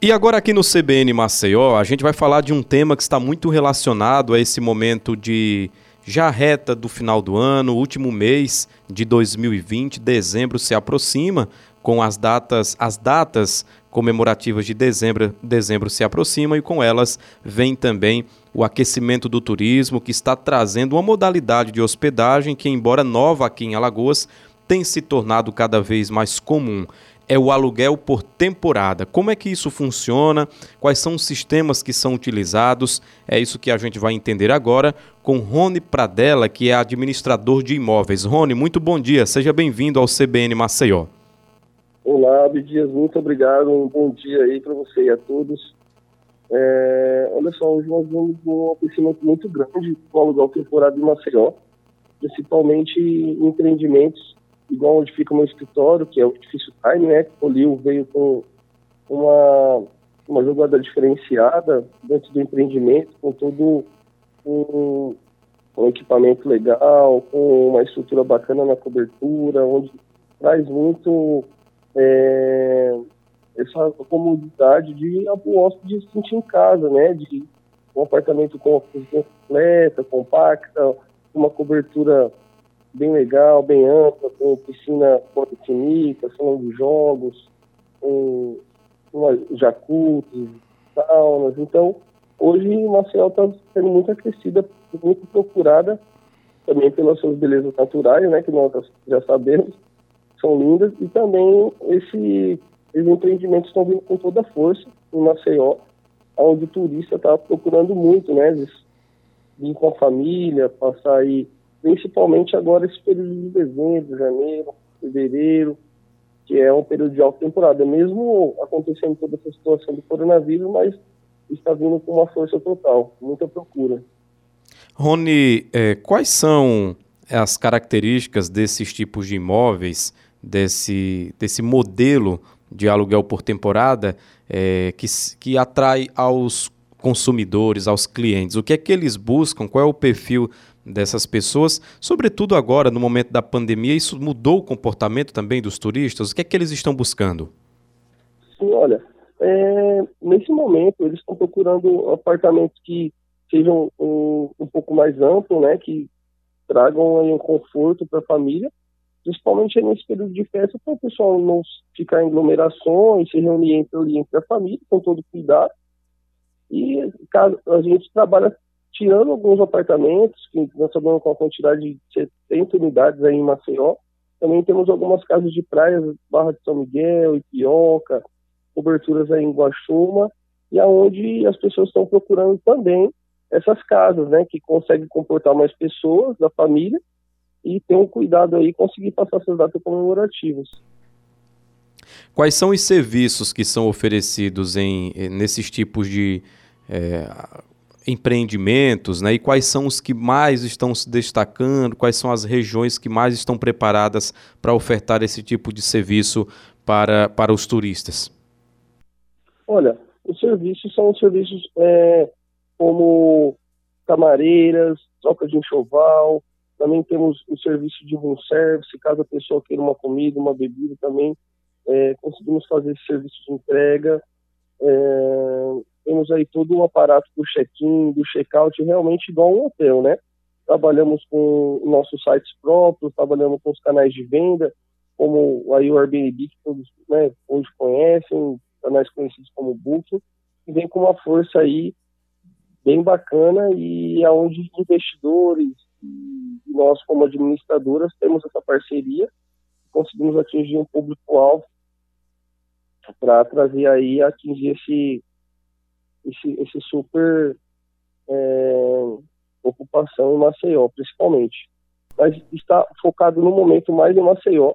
E agora aqui no CBN Maceió, a gente vai falar de um tema que está muito relacionado a esse momento de já reta do final do ano, último mês de 2020, dezembro se aproxima, com as datas, as datas comemorativas de dezembro, dezembro se aproximam e com elas vem também o aquecimento do turismo, que está trazendo uma modalidade de hospedagem que, embora nova aqui em Alagoas, tem se tornado cada vez mais comum é o aluguel por temporada. Como é que isso funciona? Quais são os sistemas que são utilizados? É isso que a gente vai entender agora com Rony Pradella, que é administrador de imóveis. Rony, muito bom dia. Seja bem-vindo ao CBN Maceió. Olá, Abdias, muito obrigado. Um bom dia aí para você e a todos. É, olha só, hoje nós vamos um crescimento muito grande com o aluguel temporada em Maceió, principalmente em empreendimentos igual onde fica o meu escritório, que é o edifício Time, né? O Lio veio com uma, uma jogada diferenciada dentro do empreendimento, com todo um, um equipamento legal, com uma estrutura bacana na cobertura, onde traz muito é, essa comodidade de o hóspede se sentir em casa, né? De um apartamento com uma cozinha completa, compacta, uma cobertura bem legal, bem ampla, com piscina poliquímica, salão de jogos, um, uma jacuzzi, saunas. Então, hoje Maceió está sendo muito aquecida, muito procurada também pelas suas belezas naturais, né, que nós já sabemos, são lindas, e também esse, esses empreendimentos estão vindo com toda a força em Maceió, onde o turista está procurando muito, né, vir com a família, passar aí principalmente agora esse período de dezembro, janeiro, fevereiro, que é um período de alta temporada, mesmo acontecendo toda essa situação do coronavírus, mas está vindo com uma força total, muita procura. Rony, é, quais são as características desses tipos de imóveis, desse, desse modelo de aluguel por temporada é, que, que atrai aos consumidores, aos clientes? O que é que eles buscam? Qual é o perfil dessas pessoas, sobretudo agora no momento da pandemia, isso mudou o comportamento também dos turistas? O que é que eles estão buscando? Sim, olha, é, nesse momento eles estão procurando apartamentos que sejam um, um pouco mais amplos, né, que tragam aí, um conforto para a família, principalmente nesse período de festa, para o pessoal não ficar em aglomerações, se reunir entre, entre a família, com todo cuidado. E a gente trabalha tirando alguns apartamentos, que nós sabemos com a quantidade de 70 unidades aí em Maceió, também temos algumas casas de praia, Barra de São Miguel, Ipioca, coberturas aí em Guaxuma, e aonde as pessoas estão procurando também essas casas, né, que conseguem comportar mais pessoas da família e ter um cuidado aí conseguir passar essas datas comemorativas. Quais são os serviços que são oferecidos em, nesses tipos de é, empreendimentos, né? E quais são os que mais estão se destacando, quais são as regiões que mais estão preparadas para ofertar esse tipo de serviço para, para os turistas? Olha, os serviços são serviços é, como camareiras, troca de enxoval, também temos o serviço de room service, caso a pessoa queira uma comida, uma bebida também, é, conseguimos fazer esse serviço de entrega. É, temos aí todo o aparato do check-in, do check-out, realmente igual um hotel, né? Trabalhamos com nossos sites próprios, trabalhamos com os canais de venda, como aí o Airbnb, que todos né, hoje conhecem, canais conhecidos como Booking, e vem com uma força aí bem bacana e aonde investidores e nós como administradoras temos essa parceria, conseguimos atingir um público-alvo para trazer aí, atingir esse esse, esse super é, ocupação em Maceió, principalmente. Mas está focado no momento mais em Maceió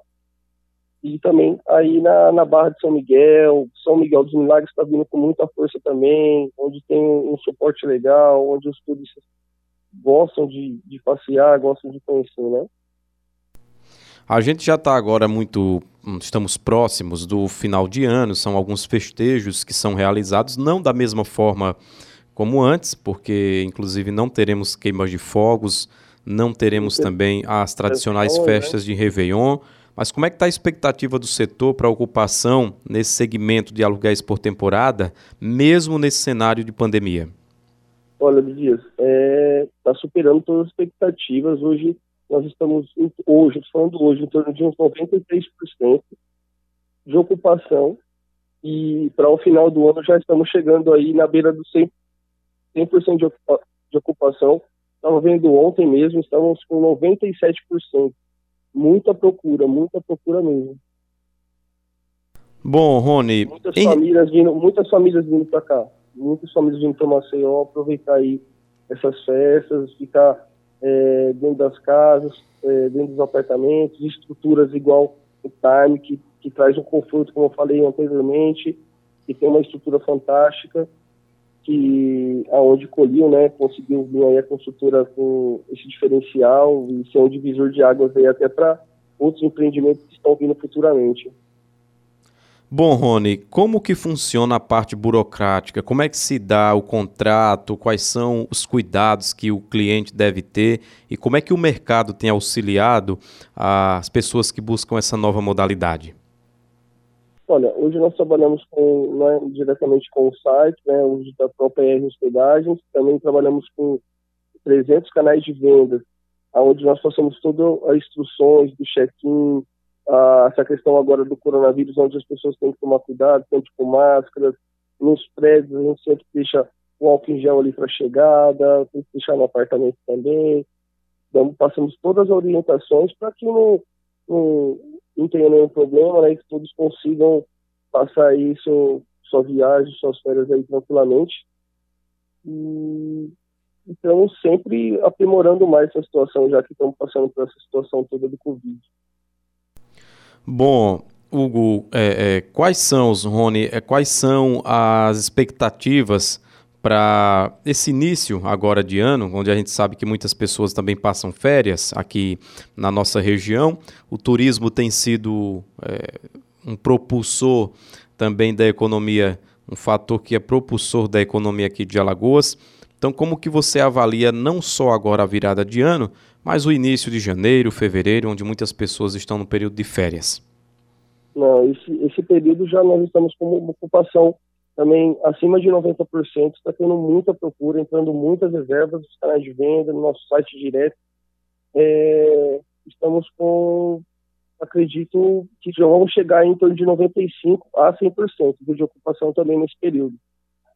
e também aí na, na Barra de São Miguel, São Miguel dos Milagres está vindo com muita força também, onde tem um, um suporte legal, onde os turistas gostam de, de passear, gostam de conhecer, né? A gente já está agora muito. Hum, estamos próximos do final de ano, são alguns festejos que são realizados, não da mesma forma como antes, porque inclusive não teremos queimas de fogos, não teremos também as tradicionais festas de Réveillon, mas como é que está a expectativa do setor para ocupação nesse segmento de aluguéis por temporada, mesmo nesse cenário de pandemia? Olha, Dias, está é, tá superando todas as expectativas. Hoje nós estamos, hoje, falando hoje, em torno de uns 93% de ocupação e para o final do ano já estamos chegando aí na beira do 100%, 100 de, ocupa, de ocupação. Estava vendo ontem mesmo, estamos com 97%. Muita procura, muita procura mesmo. Bom, Rony. Muitas em... famílias vindo, muitas famílias vindo para cá. Muitas famílias vindo para Maceió, aproveitar aí essas festas, ficar é, dentro das casas, é, dentro dos apartamentos, estruturas igual o Time, que, que traz um conforto, como eu falei anteriormente, que tem uma estrutura fantástica, que aonde Colil, né, conseguiu vir aí a construtora com esse diferencial e ser um divisor de águas aí até para outros empreendimentos que estão vindo futuramente. Bom, Rony, como que funciona a parte burocrática? Como é que se dá o contrato? Quais são os cuidados que o cliente deve ter? E como é que o mercado tem auxiliado as pessoas que buscam essa nova modalidade? Olha, hoje nós trabalhamos com, né, diretamente com o site, né, uso da própria R Hospedagens, também trabalhamos com 300 canais de vendas, onde nós passamos todas as instruções do check-in, ah, essa questão agora do coronavírus, onde as pessoas têm que tomar cuidado, sempre com máscaras, nos prédios a gente sempre deixa o álcool em gel ali para chegada, tem que deixar no apartamento também. Então, passamos todas as orientações para que não, não, não tenha nenhum problema, né, que todos consigam passar isso, sua viagem, suas férias aí tranquilamente. E estamos sempre aprimorando mais essa situação, já que estamos passando por essa situação toda do Covid. Bom, Hugo, é, é, quais são, Rony, é, quais são as expectativas para esse início agora de ano, onde a gente sabe que muitas pessoas também passam férias aqui na nossa região. O turismo tem sido é, um propulsor também da economia, um fator que é propulsor da economia aqui de Alagoas. Então, como que você avalia não só agora a virada de ano, mas o início de janeiro, fevereiro, onde muitas pessoas estão no período de férias? Não, esse, esse período já nós estamos com uma ocupação também acima de 90%, está tendo muita procura, entrando muitas reservas nos canais de venda, no nosso site direto. É, estamos com, acredito que já vamos chegar em torno de 95% a 100% de ocupação também nesse período.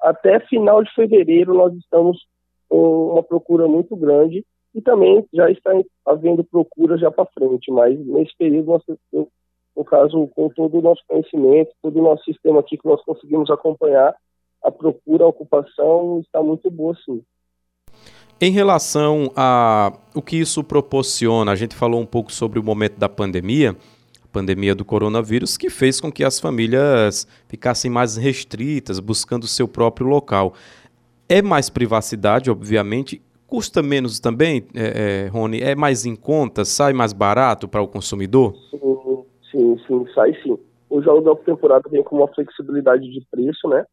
Até final de fevereiro nós estamos com uma procura muito grande e também já está havendo procura já para frente, mas nesse período, nós, no caso, com todo o nosso conhecimento, todo o nosso sistema aqui que nós conseguimos acompanhar, a procura, a ocupação está muito boa sim. Em relação a o que isso proporciona, a gente falou um pouco sobre o momento da pandemia, a pandemia do coronavírus, que fez com que as famílias ficassem mais restritas, buscando o seu próprio local. É mais privacidade, obviamente, Custa menos também, é, é, Rony? É mais em conta? Sai mais barato para o consumidor? Sim, sim, sim, sai sim. O aluguel por temporada vem com uma flexibilidade de preço, né?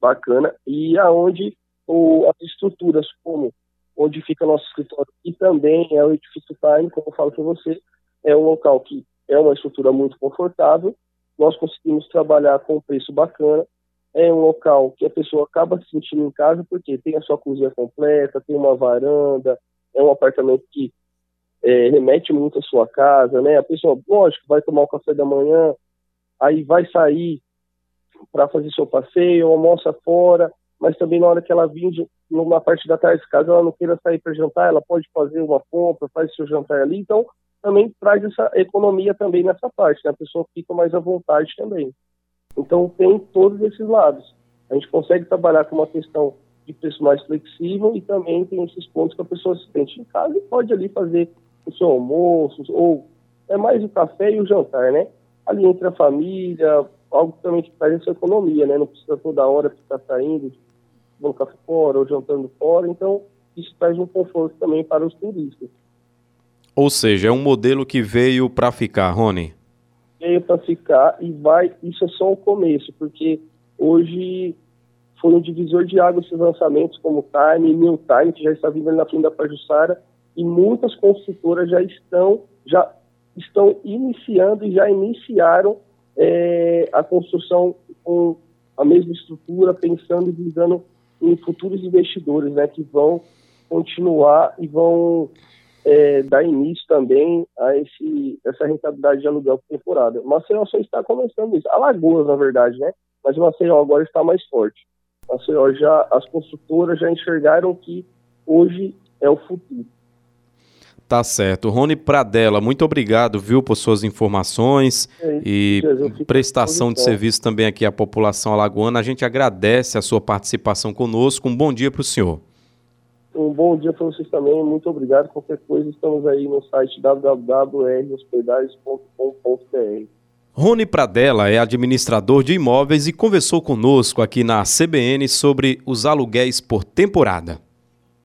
Bacana. E aonde o, as estruturas, como onde fica nosso escritório e também é o edifício Time, como eu falo para você, é um local que é uma estrutura muito confortável. Nós conseguimos trabalhar com um preço bacana é um local que a pessoa acaba se sentindo em casa porque tem a sua cozinha completa, tem uma varanda, é um apartamento que é, remete muito à sua casa, né? A pessoa, lógico, vai tomar o café da manhã, aí vai sair para fazer seu passeio, almoça fora, mas também na hora que ela vir numa parte da tarde, caso ela não queira sair para jantar, ela pode fazer uma compra, faz seu jantar ali, então também traz essa economia também nessa parte, né? A pessoa fica mais à vontade também. Então, tem todos esses lados. A gente consegue trabalhar com uma questão de preço mais flexível e também tem esses pontos que a pessoa se sente em casa e pode ali fazer o seu almoço, ou é mais o café e o jantar, né? Ali entre a família, algo também que traz essa economia, né? Não precisa toda hora ficar saindo, tomando café fora ou jantando fora, então isso traz um conforto também para os turistas. Ou seja, é um modelo que veio para ficar, Rony? Veio para ficar e vai. Isso é só o começo, porque hoje foi um divisor de água esses lançamentos como Time New Time, que já está vindo na frente da Pajussara, e muitas construtoras já estão, já estão iniciando e já iniciaram é, a construção com a mesma estrutura, pensando e visando em futuros investidores, né, que vão continuar e vão é, dar início também a esse, essa rentabilidade de aluguel por temporada. Maceió só está começando isso. Alagoas, na verdade, né? Mas Maceió agora está mais forte. Maceió já, as construtoras já enxergaram que hoje é o futuro. Tá certo. Rony Pradella, muito obrigado, viu, por suas informações é e prestação de serviço também aqui à população alagoana. A gente agradece a sua participação conosco. Um bom dia para o senhor. Um bom dia para vocês também, muito obrigado. Qualquer coisa, estamos aí no site www.rhospedagens.com.br. Rony Pradella é administrador de imóveis e conversou conosco aqui na CBN sobre os aluguéis por temporada.